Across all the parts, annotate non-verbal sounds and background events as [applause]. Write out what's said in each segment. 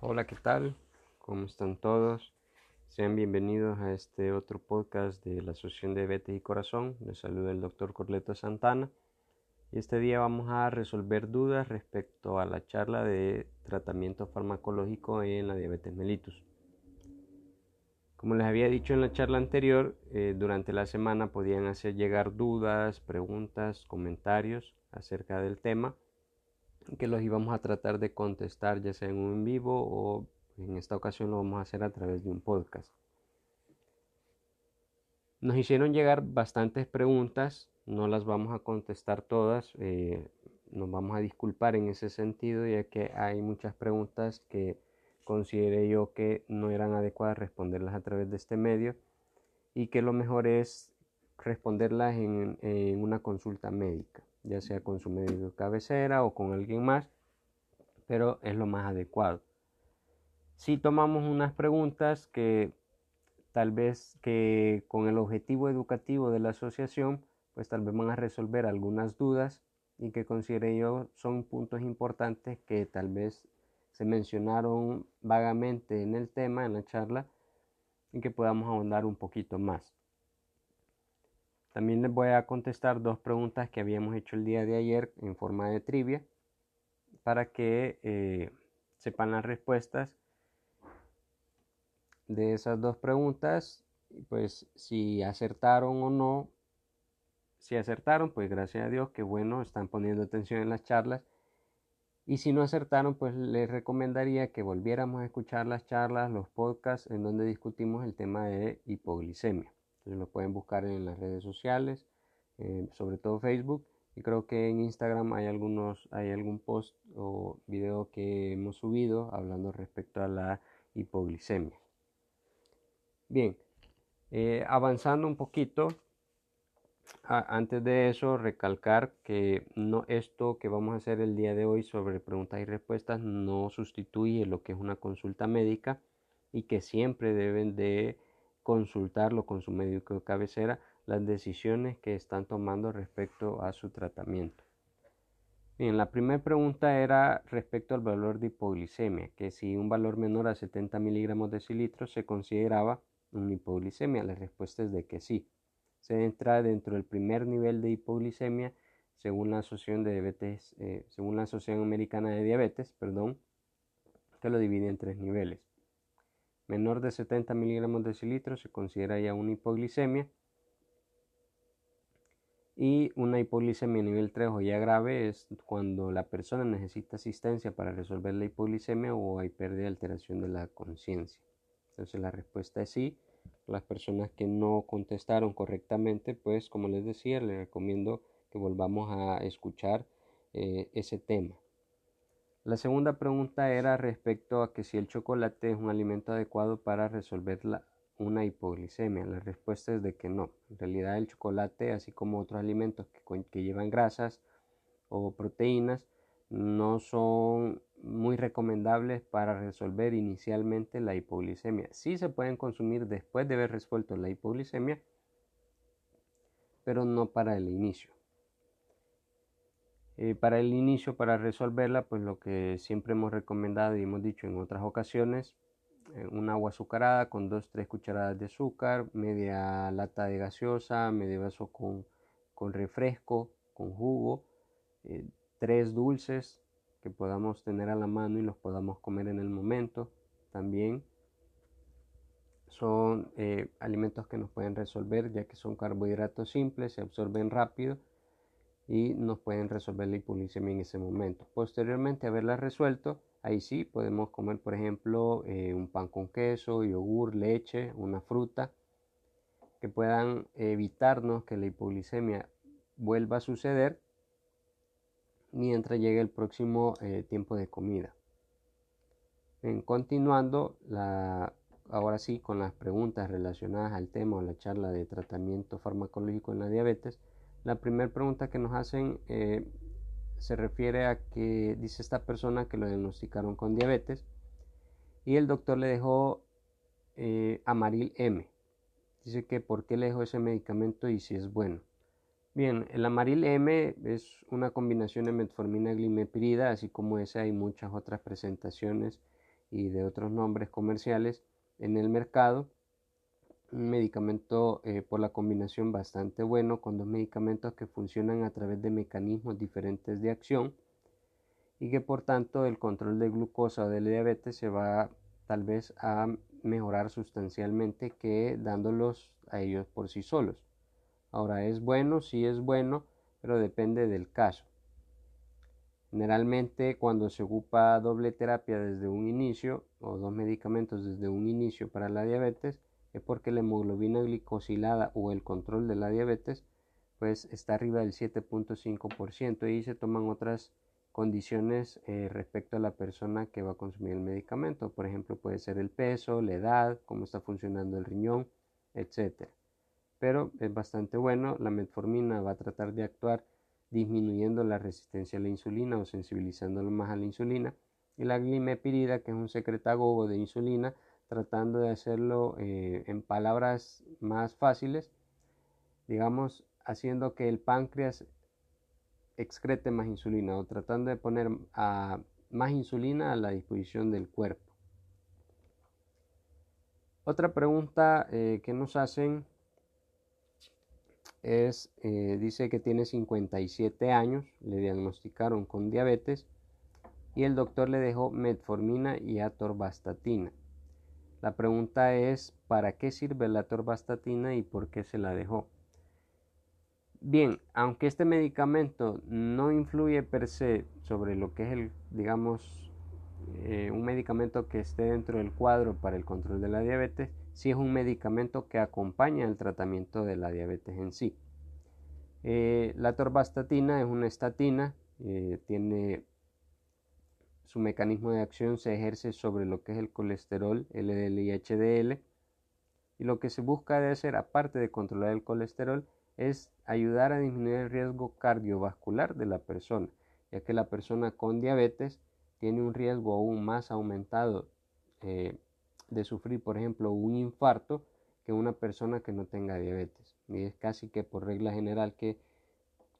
Hola, ¿qué tal? ¿Cómo están todos? Sean bienvenidos a este otro podcast de la Asociación de Diabetes y Corazón. Les saluda el doctor Corleto Santana. Y este día vamos a resolver dudas respecto a la charla de tratamiento farmacológico en la diabetes mellitus. Como les había dicho en la charla anterior, eh, durante la semana podían hacer llegar dudas, preguntas, comentarios acerca del tema que los íbamos a tratar de contestar ya sea en un vivo o en esta ocasión lo vamos a hacer a través de un podcast. Nos hicieron llegar bastantes preguntas, no las vamos a contestar todas, eh, nos vamos a disculpar en ese sentido ya que hay muchas preguntas que consideré yo que no eran adecuadas responderlas a través de este medio y que lo mejor es responderlas en una consulta médica ya sea con su médico de cabecera o con alguien más, pero es lo más adecuado. Si tomamos unas preguntas que tal vez que con el objetivo educativo de la asociación, pues tal vez van a resolver algunas dudas y que considero yo son puntos importantes que tal vez se mencionaron vagamente en el tema, en la charla, y que podamos ahondar un poquito más. También les voy a contestar dos preguntas que habíamos hecho el día de ayer en forma de trivia para que eh, sepan las respuestas de esas dos preguntas. Pues si acertaron o no, si acertaron, pues gracias a Dios, que bueno, están poniendo atención en las charlas. Y si no acertaron, pues les recomendaría que volviéramos a escuchar las charlas, los podcasts en donde discutimos el tema de hipoglicemia lo pueden buscar en las redes sociales, eh, sobre todo Facebook. Y creo que en Instagram hay algunos, hay algún post o video que hemos subido hablando respecto a la hipoglicemia. Bien, eh, avanzando un poquito, antes de eso, recalcar que no esto que vamos a hacer el día de hoy sobre preguntas y respuestas no sustituye lo que es una consulta médica y que siempre deben de consultarlo con su médico de cabecera las decisiones que están tomando respecto a su tratamiento. Bien, la primera pregunta era respecto al valor de hipoglicemia, que si un valor menor a 70 miligramos de cilitro se consideraba una hipoglicemia. La respuesta es de que sí. Se entra dentro del primer nivel de hipoglicemia según la Asociación de Diabetes, eh, según la Asociación Americana de Diabetes, perdón, que lo divide en tres niveles menor de 70 miligramos de cilitro se considera ya una hipoglicemia. Y una hipoglicemia nivel 3 o ya grave es cuando la persona necesita asistencia para resolver la hipoglicemia o hay pérdida de alteración de la conciencia. Entonces la respuesta es sí. Las personas que no contestaron correctamente, pues como les decía, les recomiendo que volvamos a escuchar eh, ese tema. La segunda pregunta era respecto a que si el chocolate es un alimento adecuado para resolver una hipoglicemia. La respuesta es de que no. En realidad el chocolate, así como otros alimentos que, que llevan grasas o proteínas, no son muy recomendables para resolver inicialmente la hipoglicemia. Sí se pueden consumir después de haber resuelto la hipoglicemia, pero no para el inicio. Eh, para el inicio, para resolverla, pues lo que siempre hemos recomendado y hemos dicho en otras ocasiones, eh, un agua azucarada con 2-3 cucharadas de azúcar, media lata de gaseosa, medio vaso con, refresco, con jugo, eh, tres dulces que podamos tener a la mano y los podamos comer en el momento. También son alimentos que nos pueden resolver ya que son carbohidratos simples, se absorben rápido y nos pueden resolver la hipoglicemia en ese momento. Posteriormente haberla resuelto, ahí sí podemos comer, por ejemplo, eh, un pan con queso, yogur, leche, una fruta, que puedan evitarnos que la hipoglicemia vuelva a suceder mientras llegue el próximo eh, tiempo de comida. En continuando, ahora sí, con las preguntas relacionadas al tema o la charla de tratamiento farmacológico en la diabetes, la primera pregunta que nos hacen eh, se refiere a que dice esta persona que lo diagnosticaron con diabetes y el doctor le dejó eh, Amaril M. Dice que por qué le dejó ese medicamento y si es bueno. Bien, el Amaril M es una combinación de metformina glimepirida, así como esa hay muchas otras presentaciones y de otros nombres comerciales en el mercado. Un medicamento eh, por la combinación bastante bueno con dos medicamentos que funcionan a través de mecanismos diferentes de acción y que por tanto el control de glucosa o de diabetes se va tal vez a mejorar sustancialmente que dándolos a ellos por sí solos. Ahora es bueno, sí es bueno, pero depende del caso. Generalmente cuando se ocupa doble terapia desde un inicio o dos medicamentos desde un inicio para la diabetes porque la hemoglobina glicosilada o el control de la diabetes pues está arriba del 7.5% y se toman otras condiciones eh, respecto a la persona que va a consumir el medicamento. Por ejemplo, puede ser el peso, la edad, cómo está funcionando el riñón, etc. Pero es bastante bueno. La metformina va a tratar de actuar disminuyendo la resistencia a la insulina o sensibilizándolo más a la insulina. Y la glimepirida, que es un secretagogo de insulina, tratando de hacerlo eh, en palabras más fáciles, digamos, haciendo que el páncreas excrete más insulina o tratando de poner más insulina a la disposición del cuerpo. Otra pregunta eh, que nos hacen es, eh, dice que tiene 57 años, le diagnosticaron con diabetes y el doctor le dejó metformina y atorvastatina. La pregunta es, ¿para qué sirve la atorvastatina y por qué se la dejó? Bien, aunque este medicamento no influye per se sobre lo que es el, digamos, eh, un medicamento que esté dentro del cuadro para el control de la diabetes, sí es un medicamento que acompaña el tratamiento de la diabetes en sí. Eh, la torvastatina es una estatina, eh, tiene su mecanismo de acción se ejerce sobre lo que es el colesterol LDL y HDL y lo que se busca de hacer aparte de controlar el colesterol es ayudar a disminuir el riesgo cardiovascular de la persona, ya que la persona con diabetes tiene un riesgo aún más aumentado eh, de sufrir, por ejemplo, un infarto que una persona que no tenga diabetes. Y es casi que por regla general que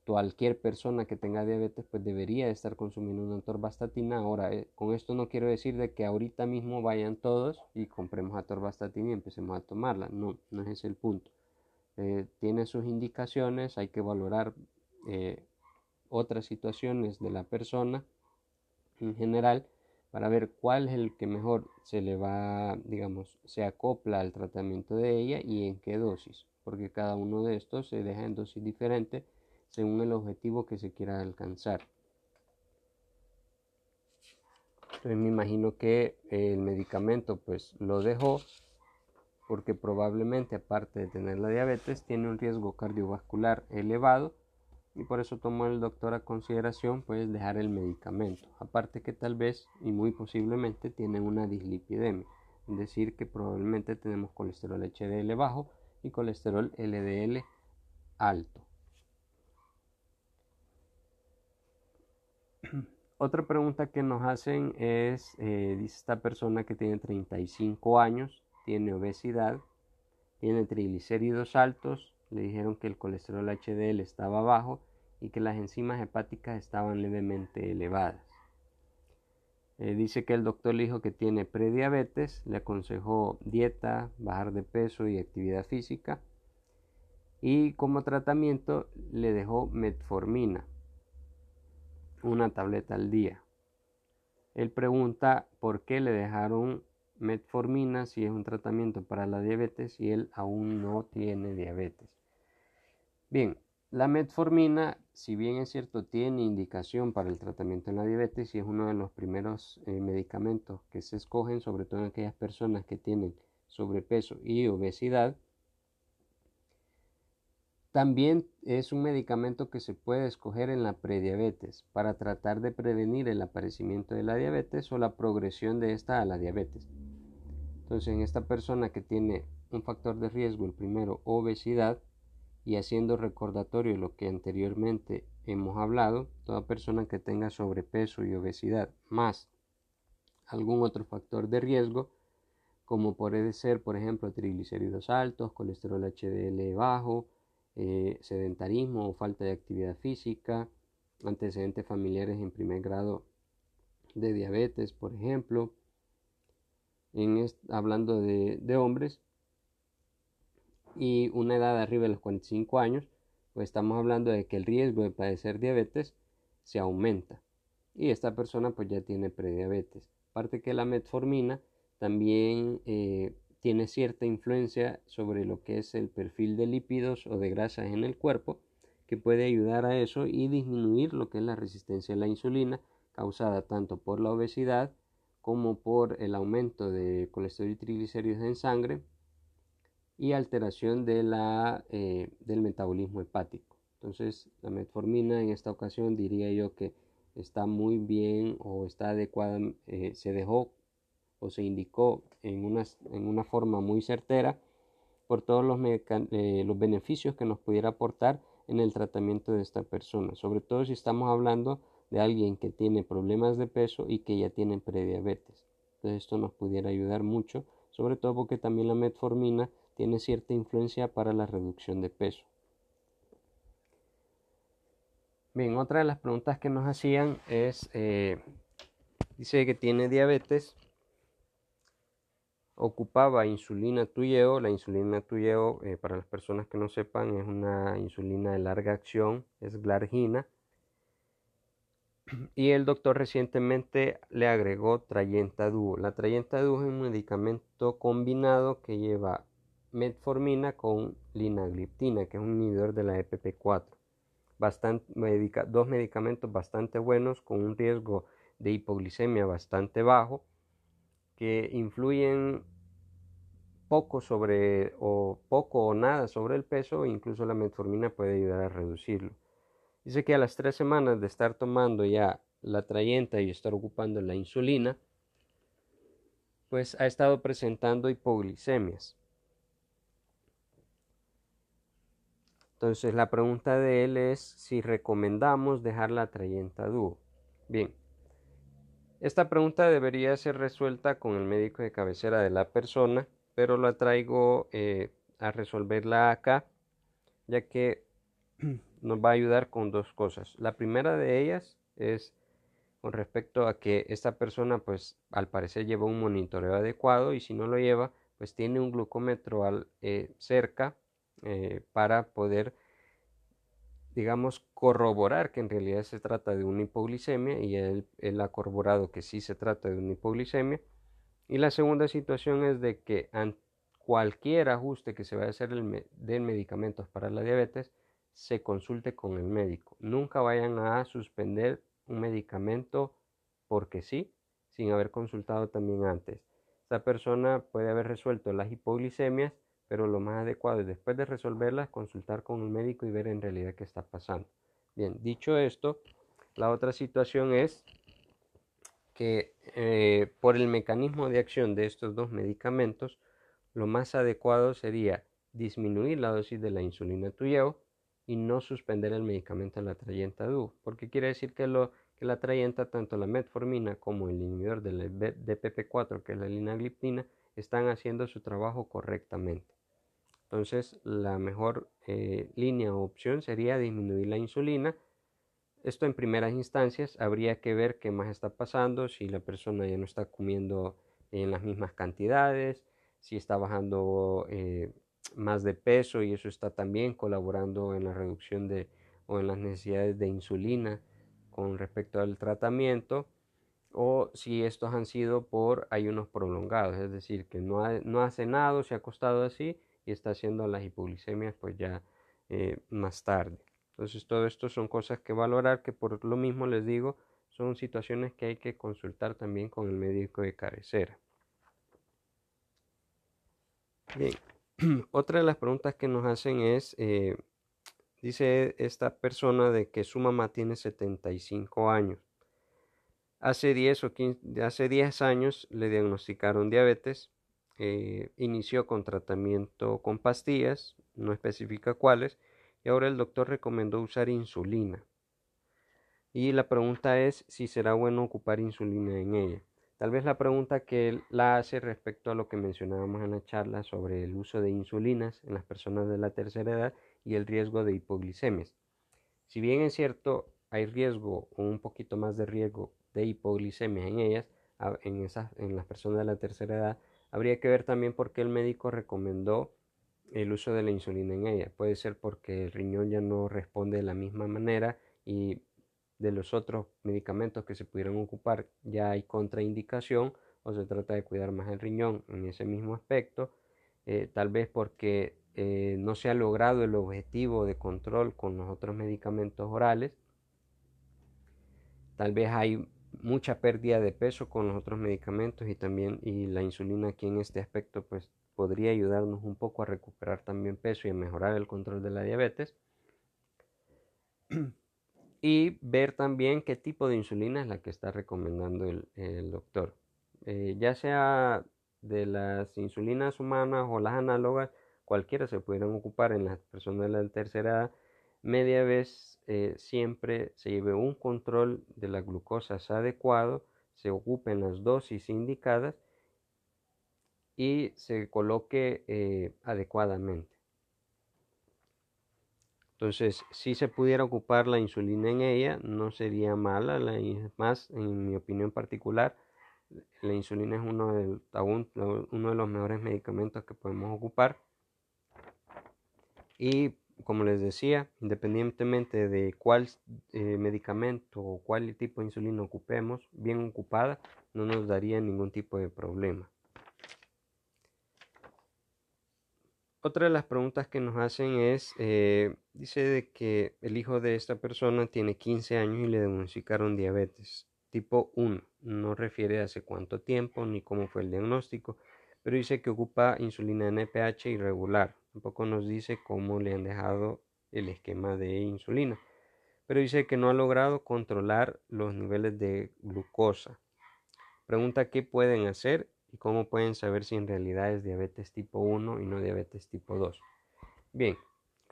cualquier persona que tenga diabetes pues debería estar consumiendo una atorvastatina. Ahora, eh, con esto no quiero decir de que ahorita mismo vayan todos y compremos atorvastatina y empecemos a tomarla. No, no es ese el punto. Eh, tiene sus indicaciones, hay que valorar eh, otras situaciones de la persona en general para ver cuál es el que mejor se le va, digamos, se acopla al tratamiento de ella y en qué dosis, porque cada uno de estos se deja en dosis diferente según el objetivo que se quiera alcanzar. Entonces me imagino que el medicamento pues lo dejó porque probablemente aparte de tener la diabetes tiene un riesgo cardiovascular elevado y por eso tomó el doctor a consideración pues dejar el medicamento. Aparte que tal vez y muy posiblemente tiene una dislipidemia, es decir que probablemente tenemos colesterol HDL bajo y colesterol LDL alto. Otra pregunta que nos hacen es, eh, dice esta persona que tiene 35 años, tiene obesidad, tiene triglicéridos altos, le dijeron que el colesterol HDL estaba bajo y que las enzimas hepáticas estaban levemente elevadas. Eh, dice que el doctor le dijo que tiene prediabetes, le aconsejó dieta, bajar de peso y actividad física y como tratamiento le dejó metformina, una tableta al día. Él pregunta por qué le dejaron metformina si es un tratamiento para la diabetes y él aún no tiene diabetes. Bien, la metformina, si bien es cierto, tiene indicación para el tratamiento de la diabetes y es uno de los primeros eh, medicamentos que se escogen, sobre todo en aquellas personas que tienen sobrepeso y obesidad, también es un medicamento que se puede escoger en la prediabetes para tratar de prevenir el aparecimiento de la diabetes o la progresión de esta a la diabetes. Entonces, en esta persona que tiene un factor de riesgo, el primero, obesidad, y haciendo recordatorio lo que anteriormente hemos hablado, toda persona que tenga sobrepeso y obesidad más algún otro factor de riesgo, como puede ser, por ejemplo, triglicéridos altos, colesterol HDL bajo, eh, sedentarismo o falta de actividad física, antecedentes familiares en primer grado de diabetes, por ejemplo, en hablando de, de, hombres, y una edad arriba de los 45 años, pues estamos hablando de que el riesgo de padecer diabetes se aumenta. Y esta persona pues ya tiene prediabetes. Aparte que la metformina también eh, tiene cierta influencia sobre lo que es el perfil de lípidos o de grasas en el cuerpo, que puede ayudar a eso y disminuir lo que es la resistencia a la insulina causada tanto por la obesidad como por el aumento de colesterol y triglicéridos en sangre y alteración de la, eh, del metabolismo hepático. Entonces, la metformina en esta ocasión diría yo que está muy bien o está adecuada, eh, se dejó o se indicó en una, en una forma muy certera por todos los, eh, los beneficios que nos pudiera aportar en el tratamiento de esta persona, sobre todo si estamos hablando de alguien que tiene problemas de peso y que ya tiene prediabetes. Entonces esto nos pudiera ayudar mucho, sobre todo porque también la metformina tiene cierta influencia para la reducción de peso. Bien, otra de las preguntas que nos hacían es, eh, dice que tiene diabetes, ocupaba insulina Tuyeo. La insulina Tuyeo, eh, para las personas que no sepan, es una insulina de larga acción, es glargina. Y el doctor recientemente le agregó Trayenta Duo. La Trayenta Duo es un medicamento combinado que lleva metformina con linagliptina, que es un inhibidor de la EPP4. Bastante, dos medicamentos bastante buenos con un riesgo de hipoglicemia bastante bajo que influyen poco sobre o poco o nada sobre el peso, incluso la metformina puede ayudar a reducirlo. Dice que a las tres semanas de estar tomando ya la trayenta y estar ocupando la insulina, pues ha estado presentando hipoglicemias. Entonces la pregunta de él es si recomendamos dejar la trayenta dúo. Bien, esta pregunta debería ser resuelta con el médico de cabecera de la persona, pero la traigo eh, a resolverla acá, ya que [clears throat] nos va a ayudar con dos cosas. La primera de ellas es con respecto a que esta persona, pues al parecer lleva un monitoreo adecuado y si no lo lleva, pues tiene un glucómetro al, eh, cerca eh, para poder digamos, corroborar que en realidad se trata de una hipoglicemia y él, ha corroborado que sí se trata de una hipoglicemia. Y la segunda situación es de que cualquier ajuste que se vaya a hacer de medicamentos para la diabetes, se consulte con el médico. Nunca vayan a suspender un medicamento porque sí, sin haber consultado también antes. Esta persona puede haber resuelto las hipoglicemias pero lo más adecuado es después de resolverlas consultar con un médico y ver en realidad qué está pasando. Bien, dicho esto, la otra situación es que eh, por el mecanismo de acción de estos dos medicamentos, lo más adecuado sería disminuir la dosis de la insulina tuyeo y no suspender el medicamento de la trayenta DU, porque quiere decir que, lo, que la trayenta, tanto la metformina como el inhibidor del DPP4, que es la linagliptina, están haciendo su trabajo correctamente. Entonces, la mejor eh, línea o opción sería disminuir la insulina. Esto en primeras instancias habría que ver qué más está pasando, si la persona ya no está comiendo en las mismas cantidades, si está bajando eh, más de peso y eso está también colaborando en la reducción de o en las necesidades de insulina con respecto al tratamiento o si estos han sido por ayunos prolongados, es decir, que no ha, no ha cenado, se ha acostado así y está haciendo las hipoglicemias pues ya eh, más tarde. Entonces todo esto son cosas que valorar que por lo mismo les digo son situaciones que hay que consultar también con el médico de cabecera. Bien, [clears throat] otra de las preguntas que nos hacen es, eh, dice esta persona de que su mamá tiene 75 años. Hace 10 o 15, hace 10 años le diagnosticaron diabetes eh, inició con tratamiento con pastillas, no especifica cuáles, y ahora el doctor recomendó usar insulina. Y la pregunta es si será bueno ocupar insulina en ella. Tal vez la pregunta que él la hace respecto a lo que mencionábamos en la charla sobre el uso de insulinas en las personas de la tercera edad y el riesgo de hipoglicemias. Si bien es cierto, hay riesgo o un poquito más de riesgo de hipoglicemia en ellas, en, esas, en las personas de la tercera edad, habría que ver también por qué el médico recomendó el uso de la insulina en ella. Puede ser porque el riñón ya no responde de la misma manera y de los otros medicamentos que se pudieran ocupar ya hay contraindicación o se trata de cuidar más el riñón en ese mismo aspecto. Eh, tal vez porque eh, no se ha logrado el objetivo de control con los otros medicamentos orales. Tal vez hay mucha pérdida de peso con los otros medicamentos y también y la insulina aquí en este aspecto pues podría ayudarnos un poco a recuperar también peso y a mejorar el control de la diabetes. [clears throat] Y ver también qué tipo de insulina es la que está recomendando el, doctor. Eh, ya sea de las insulinas humanas o las análogas, cualquiera se pudieran ocupar en las personas de la tercera edad, media vez eh, siempre se lleve un control de la glucosa adecuado, se ocupen las dosis indicadas y se coloque eh, adecuadamente. Entonces, si se pudiera ocupar la insulina en ella, no sería mala. La, más, en mi opinión particular, la insulina es uno de, uno de los mejores medicamentos que podemos ocupar. Y como les decía, independientemente de cuál eh, medicamento o cuál tipo de insulina ocupemos, bien ocupada, no nos daría ningún tipo de problema. Otra de las preguntas que nos hacen es, eh, dice de que el hijo de esta persona tiene 15 años y le diagnosticaron diabetes tipo 1. No refiere hace cuánto tiempo ni cómo fue el diagnóstico, pero dice que ocupa insulina NPH irregular. Tampoco nos dice cómo le han dejado el esquema de insulina, pero dice que no ha logrado controlar los niveles de glucosa. Pregunta qué pueden hacer y cómo pueden saber si en realidad es diabetes tipo 1 y no diabetes tipo 2. Bien,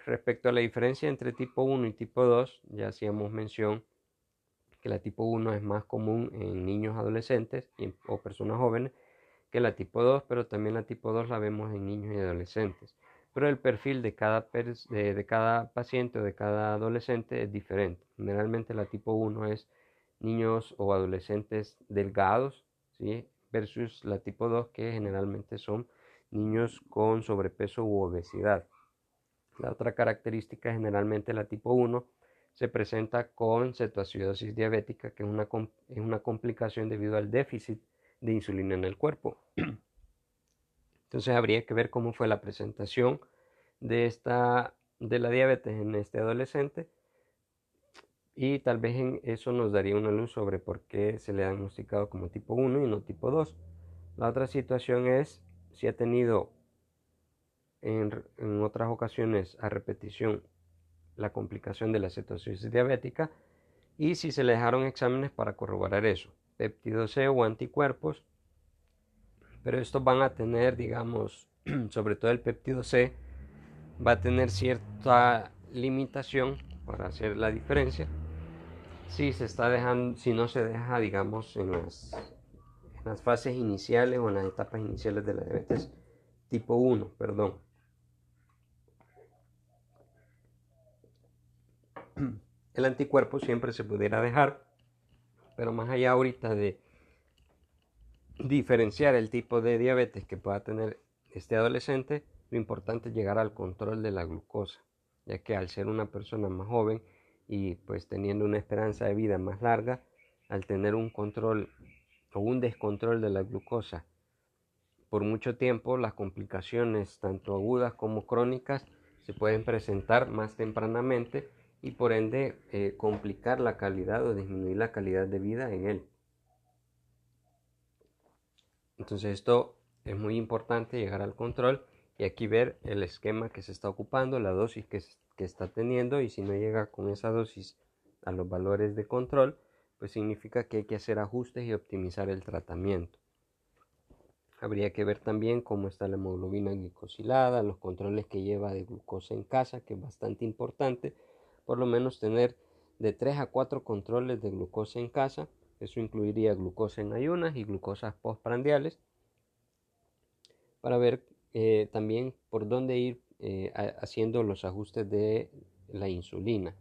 respecto a la diferencia entre tipo 1 y tipo 2, ya hacíamos mención que la tipo 1 es más común en niños adolescentes o personas jóvenes que la tipo 2, pero también la tipo 2 la vemos en niños y adolescentes. Pero el perfil de cada, de, cada paciente o de cada adolescente es diferente. Generalmente la tipo 1 es niños o adolescentes delgados, ¿sí? versus la tipo 2 que generalmente son niños con sobrepeso u obesidad. La otra característica generalmente la tipo 1 se presenta con cetoacidosis diabética, que es una, es una complicación debido al déficit de insulina en el cuerpo. Entonces habría que ver cómo fue la presentación de, esta, de la diabetes en este adolescente y tal vez en eso nos daría una luz sobre por qué se le ha diagnosticado como tipo 1 y no tipo 2. La otra situación es si ha tenido en, en otras ocasiones a repetición la complicación de la cetosis diabética y si se le dejaron exámenes para corroborar eso, péptido o anticuerpos, pero estos van a tener, digamos, [clears throat] sobre todo el péptido C, va a tener cierta limitación para hacer la diferencia si se está dejando, si no se deja, digamos, en las, en las fases iniciales o en las etapas iniciales de la diabetes tipo 1, perdón. [clears throat] El anticuerpo siempre se pudiera dejar, pero más allá ahorita de diferenciar el tipo de diabetes que pueda tener este adolescente, lo importante es llegar al control de la glucosa, ya que al ser una persona más joven, y pues teniendo una esperanza de vida más larga, al tener un control o un descontrol de la glucosa por mucho tiempo, las complicaciones tanto agudas como crónicas se pueden presentar más tempranamente y por ende eh, complicar la calidad o disminuir la calidad de vida en él. Entonces esto es muy importante llegar al control y aquí ver el esquema que se está ocupando, la dosis que, está teniendo y si no llega con esa dosis a los valores de control, pues significa que hay que hacer ajustes y optimizar el tratamiento. Habría que ver también cómo está la hemoglobina glicosilada, los controles que lleva de glucosa en casa, que es bastante importante, por lo menos tener de 3 a 4 controles de glucosa en casa, eso incluiría glucosa en ayunas y glucosas postprandiales, para ver eh, también por dónde ir eh, haciendo los ajustes de la insulina.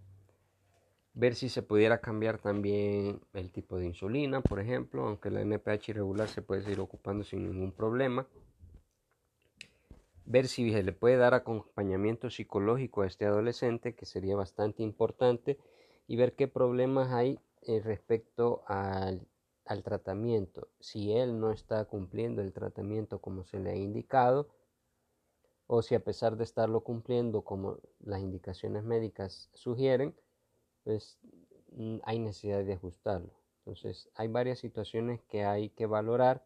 ver si se pudiera cambiar también el tipo de insulina, por ejemplo, aunque la NPH irregular se puede seguir ocupando sin ningún problema. Ver si se le puede dar acompañamiento psicológico a este adolescente, que sería bastante importante, y ver qué problemas hay eh, respecto al, al tratamiento. Si él no está cumpliendo el tratamiento como se le ha indicado, o si a pesar de estarlo cumpliendo como las indicaciones médicas sugieren, pues mm, hay necesidad de ajustarlo. Entonces hay varias situaciones que hay que valorar,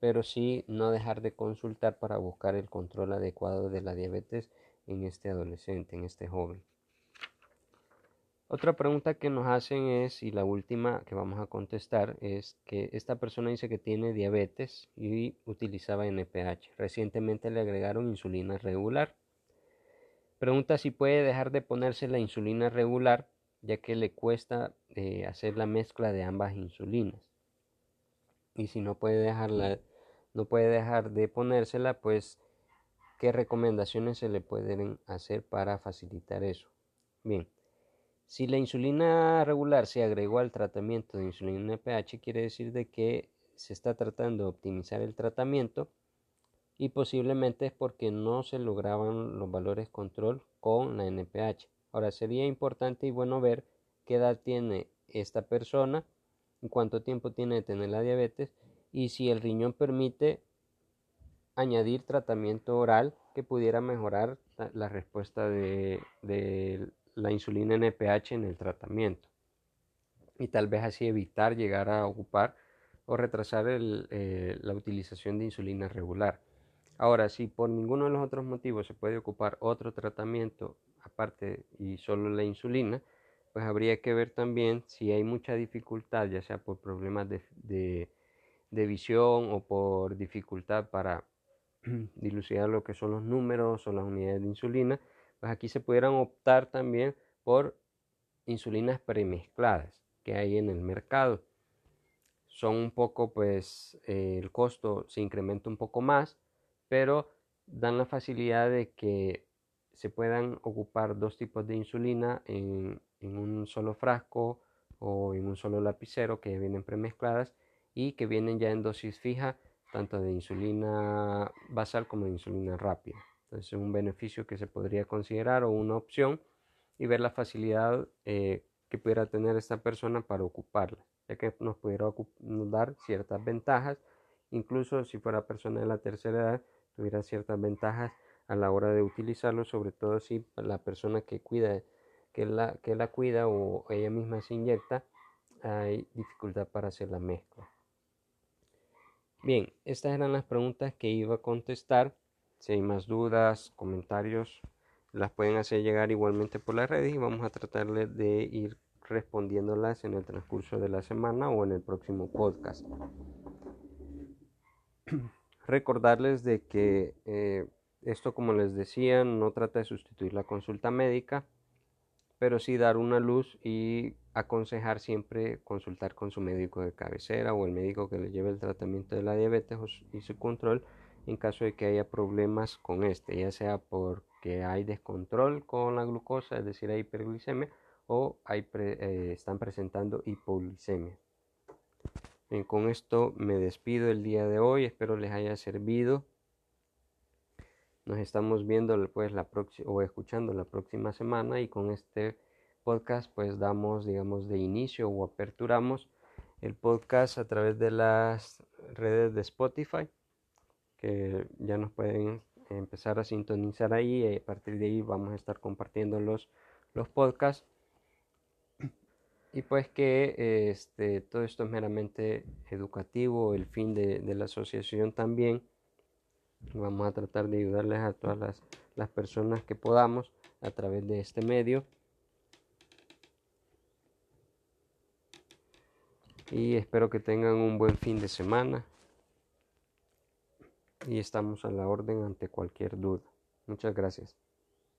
pero sí no dejar de consultar para buscar el control adecuado de la diabetes en este adolescente, en este joven. Otra pregunta que nos hacen es, y la última que vamos a contestar, es que esta persona dice que tiene diabetes y utilizaba NPH. Recientemente le agregaron insulina regular. Pregunta si puede dejar de ponerse la insulina regular ya que le cuesta eh, hacer la mezcla de ambas insulinas. Y si no puede dejarla, no puede dejar de ponérsela, pues qué recomendaciones se le pueden hacer para facilitar eso. Bien, si la insulina regular se agregó al tratamiento de insulina pH, quiere decir de que se está tratando de optimizar el tratamiento y posiblemente es porque no se lograban los valores control con la NPH. Ahora sería importante y bueno ver qué edad tiene esta persona, cuánto tiempo tiene de tener la diabetes y si el riñón permite añadir tratamiento oral que pudiera mejorar la respuesta de, la insulina NPH en el tratamiento y tal vez así evitar llegar a ocupar o retrasar eh, la utilización de insulina regular. Ahora, si por ninguno de los otros motivos se puede ocupar otro tratamiento aparte y solo la insulina, pues habría que ver también si hay mucha dificultad, ya sea por problemas de, visión o por dificultad para [clears throat] dilucidar lo que son los números o las unidades de insulina, pues aquí se pudieran optar también por insulinas premezcladas que hay en el mercado. Son un poco, pues, eh, el costo se incrementa un poco más, pero dan la facilidad de que se puedan ocupar dos tipos de insulina en, un solo frasco o en un solo lapicero que vienen premezcladas y que vienen ya en dosis fija tanto de insulina basal como de insulina rápida. Entonces es un beneficio que se podría considerar o una opción y ver la facilidad eh, que pudiera tener esta persona para ocuparla, ya que nos pudiera dar ciertas ventajas, incluso si fuera persona de la tercera edad, tuviera ciertas ventajas a la hora de utilizarlo, sobre todo si la persona que cuida, que la, que la cuida o ella misma se inyecta, hay dificultad para hacer la mezcla. Bien, estas eran las preguntas que iba a contestar. Si hay más dudas, comentarios, las pueden hacer llegar igualmente por las redes y vamos a tratar de ir respondiéndolas en el transcurso de la semana o en el próximo podcast. [clears throat] Recordarles de que eh, esto, como les decía, no trata de sustituir la consulta médica, pero sí dar una luz y aconsejar siempre consultar con su médico de cabecera o el médico que le lleve el tratamiento de la diabetes y su control en caso de que haya problemas con este, ya sea porque hay descontrol con la glucosa, es decir, hay hiperglicemia, o hay eh, están presentando hipoglicemia. con esto me despido el día de hoy, espero les haya servido nos estamos viendo pues la o escuchando la próxima semana y con este podcast pues damos digamos de inicio o aperturamos el podcast a través de las redes de Spotify que ya nos pueden empezar a sintonizar ahí y a partir de ahí vamos a estar compartiendo los, los podcasts y pues que este, todo esto es meramente educativo, el fin de, de la asociación también Vamos a tratar de ayudarles a todas las, las personas que podamos a través de este medio. Y espero que tengan un buen fin de semana. Y estamos a la orden ante cualquier duda. Muchas gracias.